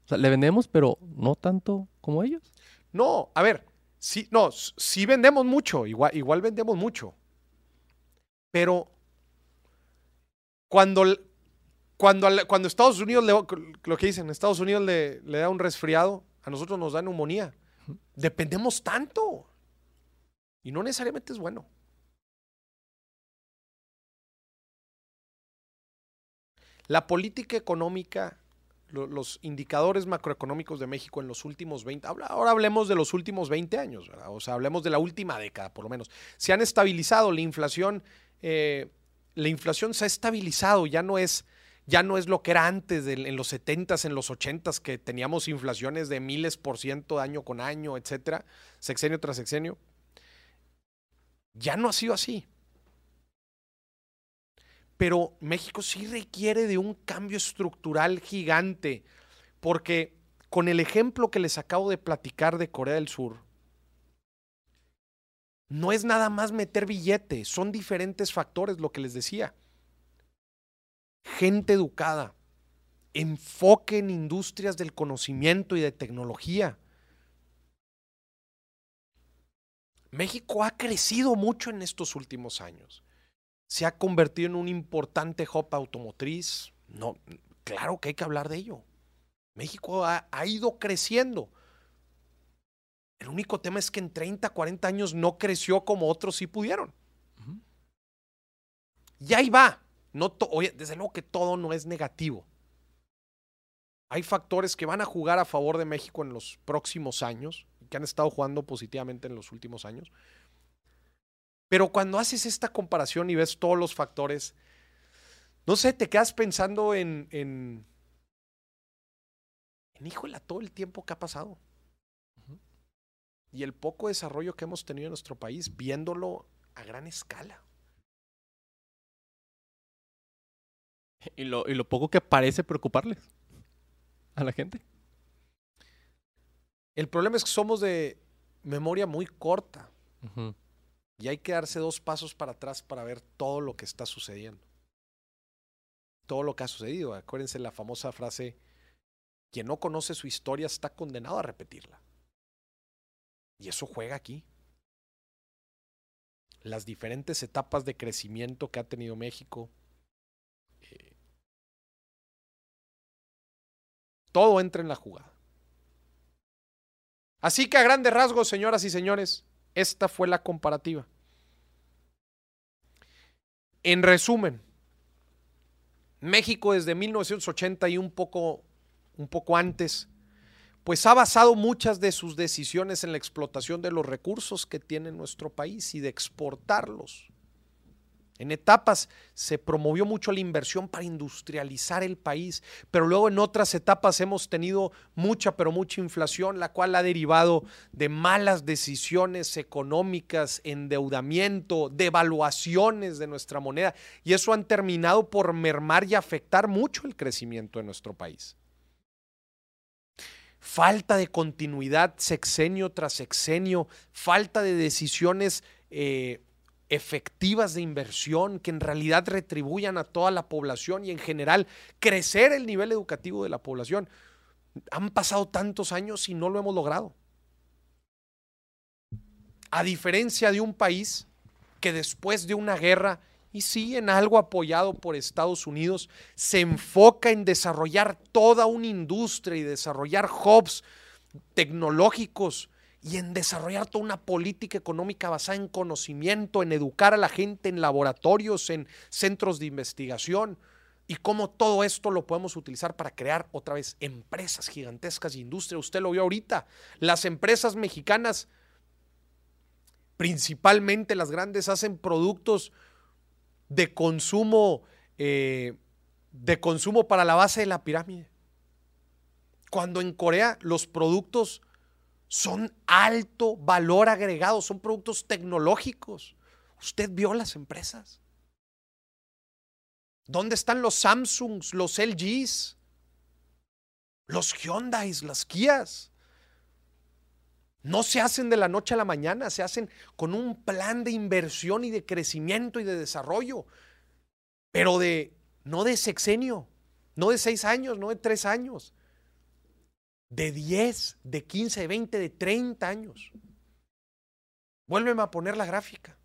o sea, le vendemos, pero no tanto como ellos. No, a ver, sí, no, sí vendemos mucho, igual, igual vendemos mucho. Pero cuando, cuando, cuando Estados Unidos, le, lo que dicen, Estados Unidos le, le da un resfriado, a nosotros nos da neumonía. Dependemos tanto. Y no necesariamente es bueno. La política económica, lo- los indicadores macroeconómicos de México en los últimos 20, habla- ahora hablemos de los últimos 20 años, o sea, hablemos de la última década por lo menos, se han estabilizado, la inflación, eh, la inflación se ha estabilizado, ya no es, ya no es lo que era antes, en los 70s, en los 80s, que teníamos inflaciones de miles por ciento año con año, etcétera, sexenio tras sexenio. Ya no ha sido así. Pero México sí requiere de un cambio estructural gigante, porque con el ejemplo que les acabo de platicar de Corea del Sur, no es nada más meter billete, son diferentes factores, lo que les decía. Gente educada, enfoque en industrias del conocimiento y de tecnología. México ha crecido mucho en estos últimos años se ha convertido en un importante hub automotriz. No, claro que hay que hablar de ello. México ha, ha ido creciendo. El único tema es que en 30, 40 años no creció como otros sí pudieron. Y ahí va. No oye, desde luego que todo no es negativo. Hay factores que van a jugar a favor de México en los próximos años, que han estado jugando positivamente en los últimos años. Pero cuando haces esta comparación y ves todos los factores, no sé, te quedas pensando en, en, en híjole, todo el tiempo que ha pasado. Y el poco desarrollo que hemos tenido en nuestro país, viéndolo a gran escala. Y lo, y lo poco que parece preocuparles a la gente. El problema es que somos de memoria muy corta. Y hay que darse dos pasos para atrás para ver todo lo que está sucediendo. Todo lo que ha sucedido. Acuérdense la famosa frase, quien no conoce su historia está condenado a repetirla. Y eso juega aquí. las diferentes etapas de crecimiento que ha tenido México. Eh, todo entra en la jugada. Así que a grandes rasgos, señoras y señores, esta fue la comparativa. En resumen, México desde 1980 y un poco, un poco antes, pues ha basado muchas de sus decisiones en la explotación de los recursos que tiene nuestro país y de exportarlos. En etapas se promovió mucho la inversión para industrializar el país, pero luego en otras etapas hemos tenido mucha, pero mucha inflación, la cual ha derivado de malas decisiones económicas, endeudamiento, devaluaciones de nuestra moneda, y eso han terminado por mermar y afectar mucho el crecimiento de nuestro país. Falta de continuidad sexenio tras sexenio, falta de decisiones eh, efectivas de inversión que en realidad retribuyan a toda la población y en general crecer el nivel educativo de la población. Han pasado tantos años y no lo hemos logrado. A diferencia de un país que después de una guerra, y sí en algo apoyado por Estados Unidos, se enfoca en desarrollar toda una industria y desarrollar hubs tecnológicos y en desarrollar toda una política económica basada en conocimiento, en educar a la gente en laboratorios, en centros de investigación y cómo todo esto lo podemos utilizar para crear otra vez empresas gigantescas y industria. Usted lo vio ahorita, las empresas mexicanas, principalmente las grandes, hacen productos de consumo, eh, de consumo para la base de la pirámide. Cuando en Corea los productos son alto valor agregado, son productos tecnológicos. Usted vio las empresas. ¿Dónde están los Samsungs, los LGs, los Hyundais, las Kias? No se hacen de la noche a la mañana, se hacen con un plan de inversión y de crecimiento y de desarrollo, pero de no de sexenio, no de seis años, no de tres años, de 10, de 15, de 20, de 30 años. Vuélveme a poner la gráfica.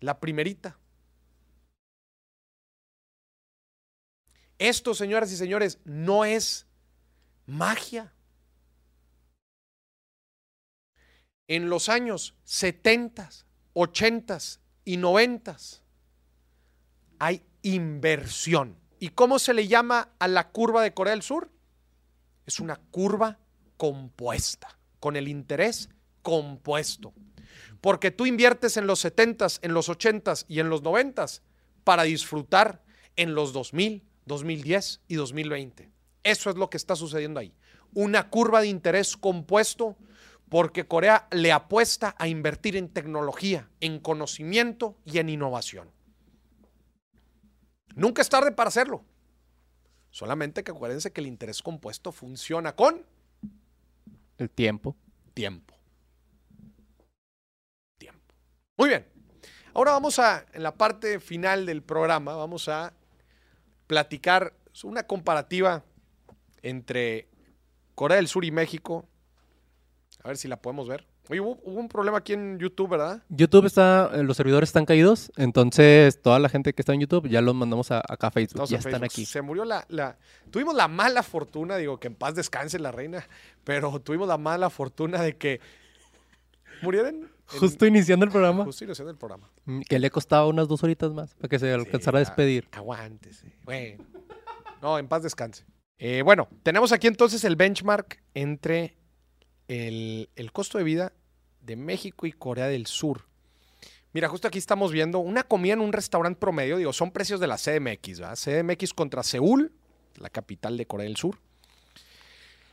La primerita. Esto, señoras y señores, no es magia. En los años 70, 80 y 90 hay inversión. ¿Y cómo se le llama a la curva de Corea del Sur? Es una curva compuesta, con el interés compuesto. Porque tú inviertes en los 70s, en los 80s y en los 90s para disfrutar en los 2000, 2010 y 2020. Eso es lo que está sucediendo ahí. Una curva de interés compuesto porque Corea le apuesta a invertir en tecnología, en conocimiento y en innovación. Nunca es tarde para hacerlo. Solamente que acuérdense que el interés compuesto funciona con el tiempo. Tiempo. Tiempo. Muy bien. Ahora vamos a, en la parte final del programa, vamos a platicar una comparativa entre Corea del Sur y México. A ver si la podemos ver. Oye, hubo, un problema aquí en YouTube, ¿verdad? YouTube está, eh, los servidores están caídos, entonces toda la gente que está en YouTube ya los mandamos a, acá a Facebook, ya están aquí. Se murió la, la, tuvimos la mala fortuna, digo que en paz descanse la reina, pero tuvimos la mala fortuna de que murieron. Justo iniciando el programa. Justo iniciando el programa. Mm, que le costaba unas dos horitas más para que se alcanzara a despedir. Aguántese. Bueno. No, en paz descanse. Eh, bueno, tenemos aquí entonces el benchmark entre el, el costo de vida de México y Corea del Sur. Mira, justo aquí estamos viendo una comida en un restaurante promedio, digo, son precios de la CDMX, ¿verdad? CDMX contra Seúl, la capital de Corea del Sur.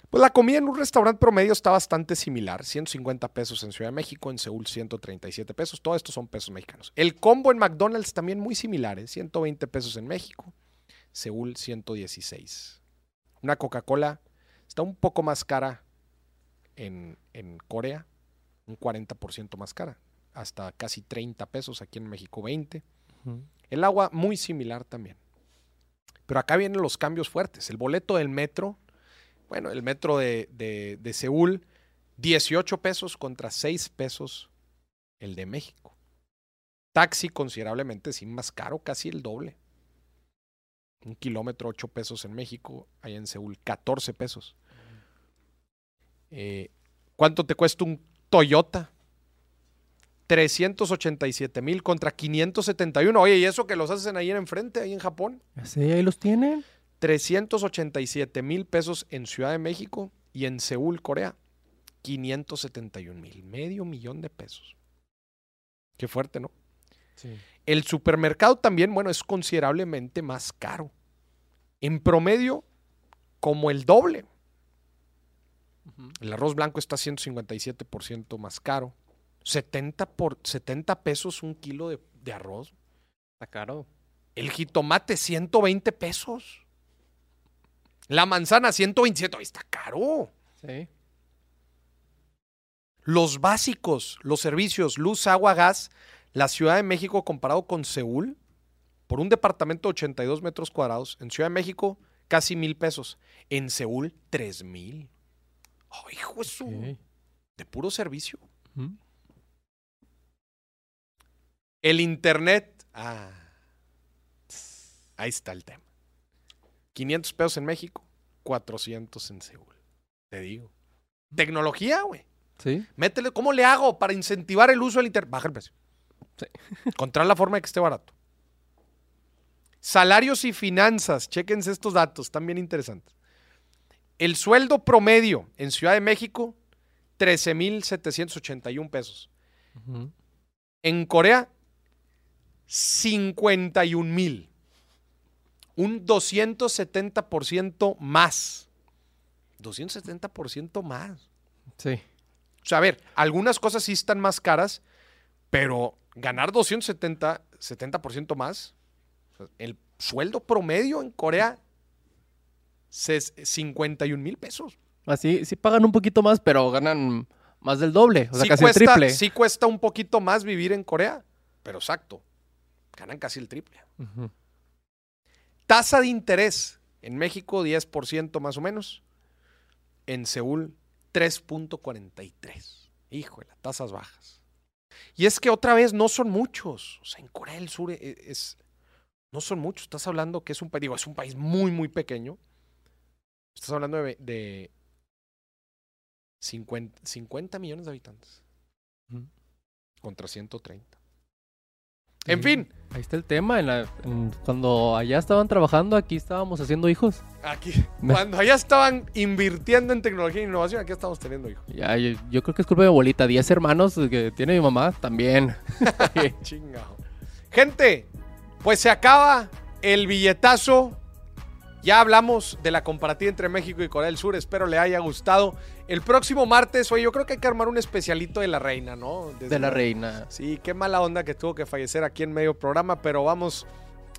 Pues la comida en un restaurante promedio está bastante similar, 150 pesos en Ciudad de México, en Seúl 137 pesos, todo esto son pesos mexicanos. El combo en McDonald's también muy similar, 120 ¿eh? pesos en México, Seúl 116. Una Coca-Cola está un poco más cara en, en Corea, un 40% más cara, hasta casi 30 pesos, aquí en México 20. El agua muy similar también. Pero acá vienen los cambios fuertes. El boleto del metro, bueno, el metro de, de, de Seúl, 18 pesos contra 6 pesos el de México. Taxi considerablemente, sí, más caro, casi el doble. Un kilómetro, 8 pesos en México, allá en Seúl, 14 pesos. Eh, ¿Cuánto te cuesta un Toyota? 387 mil contra 571. Oye, ¿y eso que los hacen ahí en enfrente, ahí en Japón? Sí, ahí los tienen. 387 mil pesos en Ciudad de México y en Seúl, Corea, 571 mil, medio millón de pesos. Qué fuerte, ¿no? El supermercado también, bueno, es considerablemente más caro. En promedio, como el doble. El arroz blanco está 157% más caro. 70, por, 70 pesos un kilo de, de arroz. Está caro. El jitomate, 120 pesos. La manzana, 127. Ay, Está caro. Sí. Los básicos, los servicios, luz, agua, gas, la Ciudad de México comparado con Seúl, por un departamento de 82 metros cuadrados, en Ciudad de México casi mil pesos, en Seúl tres mil. ¡Ay, hijo de su- Ok. De puro servicio. El internet. Ah. Ahí está el tema. 500 pesos en México, 400 en Seúl. Te digo. Tecnología, güey. Sí. Métele, ¿cómo le hago para incentivar el uso del internet? Baja el precio. Sí. Encontrar la forma de que esté barato. Salarios y finanzas. Chéquense estos datos, están bien interesantes. El sueldo promedio en Ciudad de México, 13,781 pesos. Ujú. En Corea, 51 mil. Un 270% más. 270% más. Sí. O sea, a ver, algunas cosas sí están más caras, pero ganar 270 70% más, o sea, el sueldo promedio en Corea 51 mil pesos. Así, sí pagan un poquito más, pero ganan más del doble. O sea, sí, casi cuesta, el triple. sí cuesta un poquito más vivir en Corea, pero exacto, ganan casi el triple. Tasa de interés en México 10% más o menos, en Seúl 3.43. Híjole, tasas bajas. Y es que otra vez no son muchos. O sea, en Corea del Sur e- es, no son muchos. Estás hablando que es un país, digo, es un país muy, muy pequeño. Estás hablando de, de 50, 50 millones de habitantes contra 130. En Sí. fin, Ahí está el tema. en la- en- cuando allá estaban trabajando, aquí estábamos haciendo hijos. Aquí, cuando allá estaban invirtiendo en tecnología e innovación, aquí estamos teniendo hijos. Ya, yo, yo creo que es culpa de mi abuelita. Diez hermanos que tiene mi mamá también. Chingado. Gente, pues se acaba el billetazo. Ya hablamos de la comparativa entre México y Corea del Sur. Espero le haya gustado. El próximo martes, oye, yo creo que hay que armar un especialito de la reina, ¿no? Desde de la reina. Sí, qué mala onda que tuvo que fallecer aquí en medio programa, pero vamos,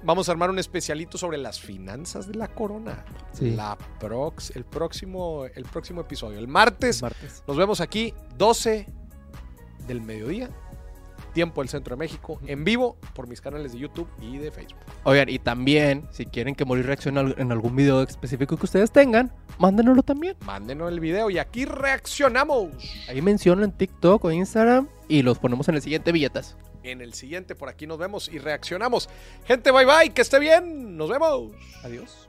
vamos a armar un especialito sobre las finanzas de la corona. Sí. La prox, el, próximo, el próximo episodio. El martes Martes. nos vemos aquí, 12 del mediodía, tiempo del centro de México, en vivo por mis canales de YouTube y de Facebook. Oigan, y también, si quieren que Morir reaccione en algún video específico que ustedes tengan, mándenoslo también. Mándenos el video y aquí reaccionamos. Ahí menciono en TikTok o Instagram y los ponemos en el siguiente billetas. En el siguiente por aquí nos vemos y reaccionamos. Gente, bye bye, que esté bien. Nos vemos. Adiós.